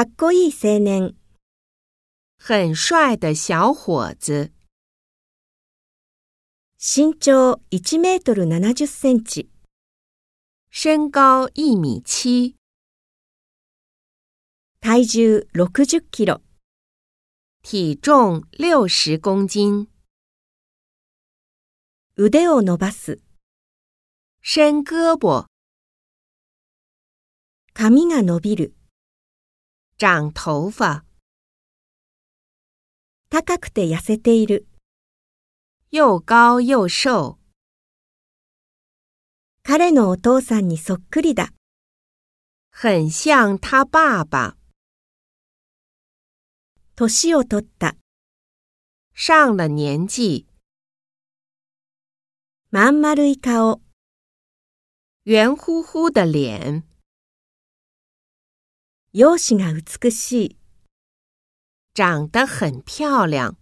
かっこいい青年、很帅的小伙子，身長1メートル70センチ、身高一米七，体重60キロ、体重六十公斤，腕を伸ばす、伸胳膊，髪が伸びる、长头发，高くて痩せている、又高又瘦，彼のお父さんにそっくりだ、很像他爸爸。年を取った、上了年纪，まん丸い顔、圆乎乎的脸，容姿が美しい、长得很漂亮。